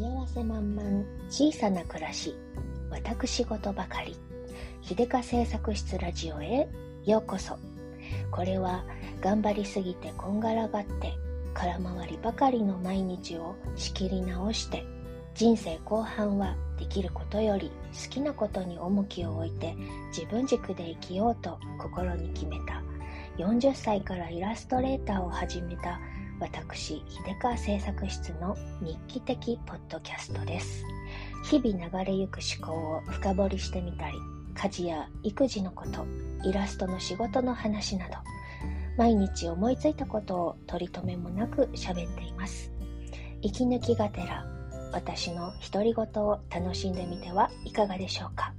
幸せ満々小さな暮らし私事ばかり。秀香製作室ラジオへようこそ。これは頑張りすぎてこんがらがって空回りばかりの毎日を仕切り直して人生後半はできることより好きなことに重きを置いて自分軸で生きようと心に決めた。40歳からイラストレーターを始めた私秀川製作室の日記的ポッドキャストです。日々流れゆく思考を深掘りしてみたり家事や育児のことイラストの仕事の話など毎日思いついたことを取り留めもなく喋っています。息抜きがてら私の独り言を楽しんでみてはいかがでしょうか？